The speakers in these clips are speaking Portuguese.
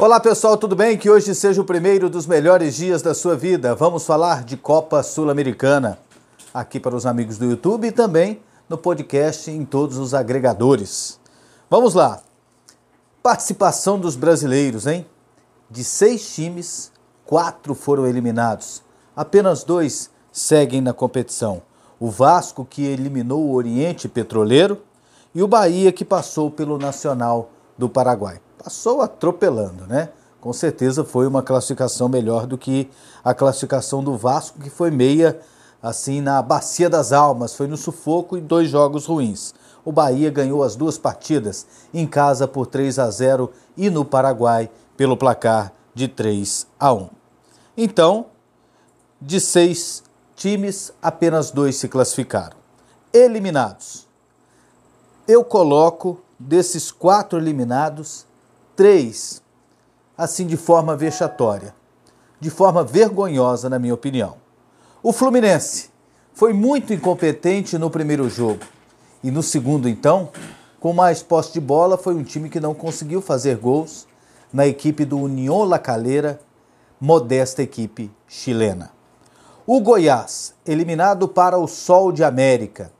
Olá pessoal, tudo bem? Que hoje seja o primeiro dos melhores dias da sua vida. Vamos falar de Copa Sul-Americana aqui para os amigos do YouTube e também no podcast em todos os agregadores. Vamos lá. Participação dos brasileiros, hein? De seis times, quatro foram eliminados. Apenas dois seguem na competição. O Vasco, que eliminou o Oriente Petroleiro, e o Bahia, que passou pelo Nacional do Paraguai passou atropelando, né? Com certeza foi uma classificação melhor do que a classificação do Vasco, que foi meia assim na bacia das almas, foi no sufoco e dois jogos ruins. O Bahia ganhou as duas partidas em casa por 3 a 0 e no Paraguai pelo placar de 3 a 1. Então, de seis times, apenas dois se classificaram. Eliminados. Eu coloco desses quatro eliminados Três, assim de forma vexatória, de forma vergonhosa, na minha opinião. O Fluminense foi muito incompetente no primeiro jogo e no segundo, então, com mais posse de bola, foi um time que não conseguiu fazer gols na equipe do União La Calera, modesta equipe chilena. O Goiás, eliminado para o Sol de América,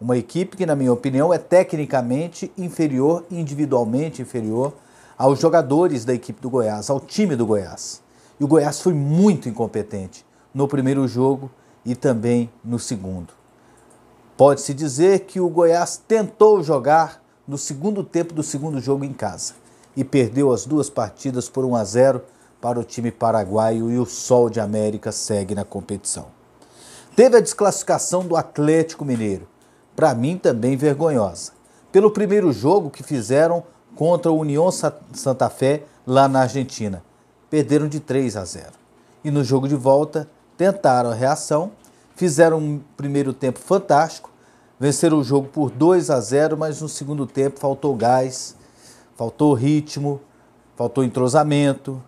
uma equipe que, na minha opinião, é tecnicamente inferior, individualmente inferior aos jogadores da equipe do Goiás, ao time do Goiás. E o Goiás foi muito incompetente no primeiro jogo e também no segundo. Pode-se dizer que o Goiás tentou jogar no segundo tempo do segundo jogo em casa e perdeu as duas partidas por 1 a 0 para o time paraguaio e o Sol de América segue na competição. Teve a desclassificação do Atlético Mineiro, para mim também vergonhosa, pelo primeiro jogo que fizeram contra o União Santa Fé lá na Argentina. Perderam de 3 a 0. E no jogo de volta tentaram a reação, fizeram um primeiro tempo fantástico, venceram o jogo por 2 a 0, mas no segundo tempo faltou gás, faltou ritmo, faltou entrosamento.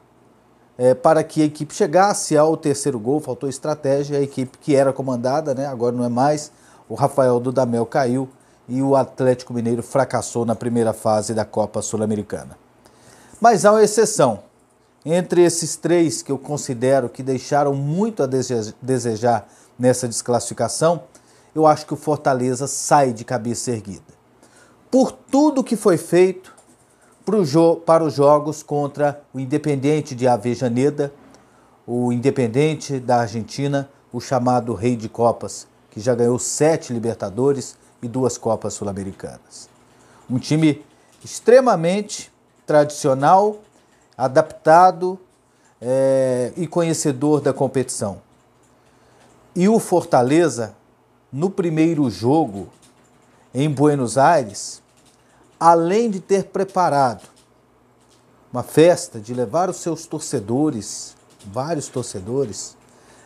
É, para que a equipe chegasse ao terceiro gol, faltou estratégia. A equipe que era comandada, né, agora não é mais, o Rafael Dudamel caiu e o Atlético Mineiro fracassou na primeira fase da Copa Sul-Americana. Mas há uma exceção. Entre esses três que eu considero que deixaram muito a desejar nessa desclassificação, eu acho que o Fortaleza sai de cabeça erguida. Por tudo que foi feito para os jogos contra o Independente de Avejaneda, o Independente da Argentina, o chamado Rei de Copas, que já ganhou sete Libertadores, e duas Copas Sul-Americanas. Um time extremamente tradicional, adaptado é, e conhecedor da competição. E o Fortaleza, no primeiro jogo em Buenos Aires, além de ter preparado uma festa, de levar os seus torcedores, vários torcedores,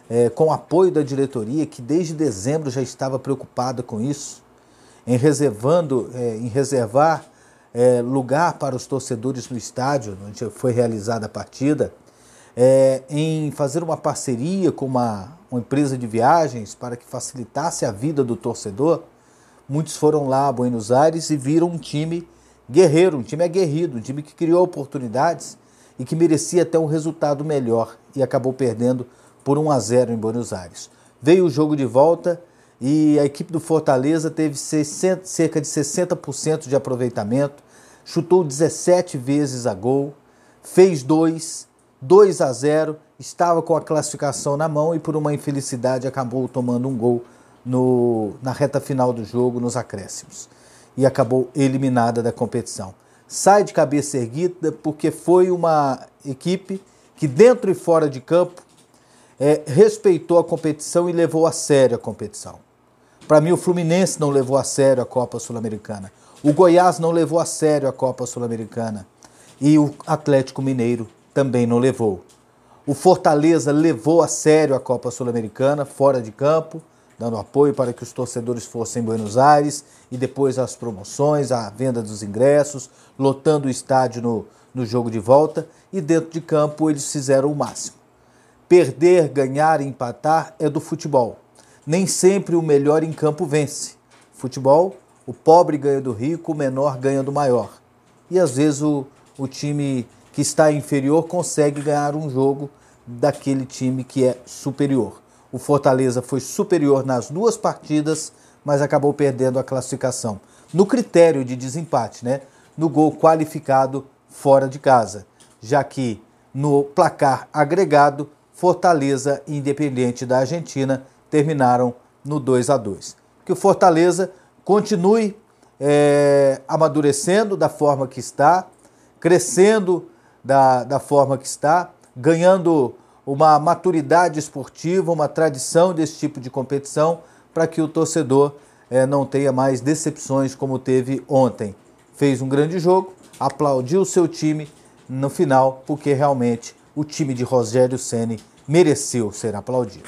é, com apoio da diretoria, que desde dezembro já estava preocupada com isso, em reservando, é, em reservar é, lugar para os torcedores no estádio, onde foi realizada a partida, é, em fazer uma parceria com uma, uma empresa de viagens para que facilitasse a vida do torcedor. Muitos foram lá a Buenos Aires e viram um time guerreiro, um time aguerrido, um time que criou oportunidades e que merecia até um resultado melhor e acabou perdendo por 1 a 0 em Buenos Aires. Veio o jogo de volta e a equipe do Fortaleza teve 60, cerca de 60% de aproveitamento, chutou 17 vezes a gol, fez dois, 2 a 0, estava com a classificação na mão e por uma infelicidade acabou tomando um gol no, na reta final do jogo, nos acréscimos, e acabou eliminada da competição. Sai de cabeça erguida porque foi uma equipe que dentro e fora de campo é, respeitou a competição e levou a sério a competição. Para mim, o Fluminense não levou a sério a Copa Sul-Americana. O Goiás não levou a sério a Copa Sul-Americana. E o Atlético Mineiro também não levou. O Fortaleza levou a sério a Copa Sul-Americana, fora de campo, dando apoio para que os torcedores fossem em Buenos Aires e depois as promoções, a venda dos ingressos, lotando o estádio no, no jogo de volta. E dentro de campo eles fizeram o máximo. Perder, ganhar empatar é do futebol nem sempre o melhor em campo vence. Futebol, o pobre ganha do rico, o menor ganha do maior. E às vezes o, o time que está inferior consegue ganhar um jogo daquele time que é superior. O Fortaleza foi superior nas duas partidas, mas acabou perdendo a classificação. No critério de desempate, né? No gol qualificado fora de casa, já que no placar agregado, Fortaleza Independente da Argentina terminaram no 2 a 2. Que o Fortaleza continue é, amadurecendo da forma que está, crescendo da, da forma que está, ganhando uma maturidade esportiva, uma tradição desse tipo de competição, para que o torcedor é, não tenha mais decepções como teve ontem. Fez um grande jogo, aplaudiu o seu time no final, porque realmente o time de Rogério Ceni mereceu ser aplaudido.